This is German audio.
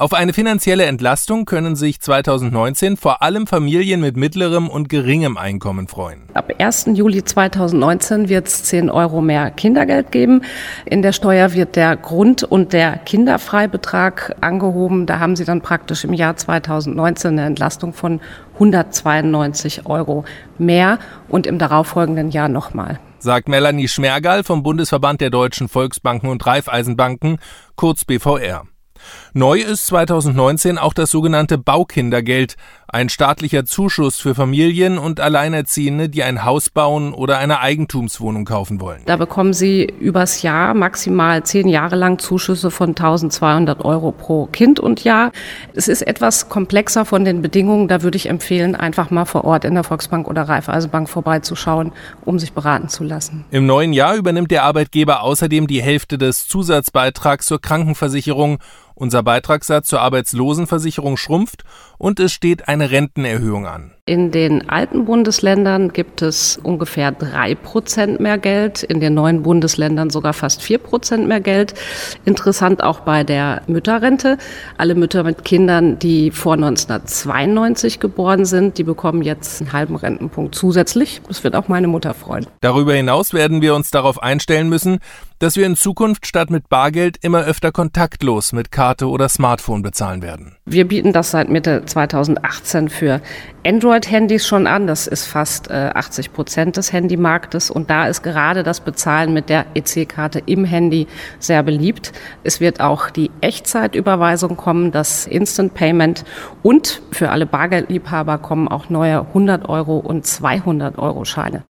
Auf eine finanzielle Entlastung können sich 2019 vor allem Familien mit mittlerem und geringem Einkommen freuen. Ab 1. Juli 2019 wird es 10 Euro mehr Kindergeld geben. In der Steuer wird der Grund- und der Kinderfreibetrag angehoben. Da haben Sie dann praktisch im Jahr 2019 eine Entlastung von 192 Euro mehr und im darauffolgenden Jahr nochmal sagt Melanie Schmergal vom Bundesverband der deutschen Volksbanken und Raiffeisenbanken, kurz BVR. Neu ist 2019 auch das sogenannte Baukindergeld, ein staatlicher Zuschuss für Familien und Alleinerziehende, die ein Haus bauen oder eine Eigentumswohnung kaufen wollen. Da bekommen sie übers Jahr maximal zehn Jahre lang Zuschüsse von 1200 Euro pro Kind und Jahr. Es ist etwas komplexer von den Bedingungen. Da würde ich empfehlen, einfach mal vor Ort in der Volksbank oder Raiffeisenbank vorbeizuschauen, um sich beraten zu lassen. Im neuen Jahr übernimmt der Arbeitgeber außerdem die Hälfte des Zusatzbeitrags zur Krankenversicherung unser Beitragssatz zur Arbeitslosenversicherung schrumpft und es steht eine Rentenerhöhung an. In den alten Bundesländern gibt es ungefähr drei Prozent mehr Geld, in den neuen Bundesländern sogar fast vier Prozent mehr Geld. Interessant auch bei der Mütterrente. Alle Mütter mit Kindern, die vor 1992 geboren sind, die bekommen jetzt einen halben Rentenpunkt zusätzlich. Das wird auch meine Mutter freuen. Darüber hinaus werden wir uns darauf einstellen müssen, dass wir in Zukunft statt mit Bargeld immer öfter kontaktlos mit Karte oder Smartphone bezahlen werden. Wir bieten das seit Mitte 2018 für Android-Handys schon an. Das ist fast äh, 80 Prozent des Handymarktes. Und da ist gerade das Bezahlen mit der EC-Karte im Handy sehr beliebt. Es wird auch die Echtzeitüberweisung kommen, das Instant Payment. Und für alle Bargeldliebhaber kommen auch neue 100 Euro und 200 Euro Scheine.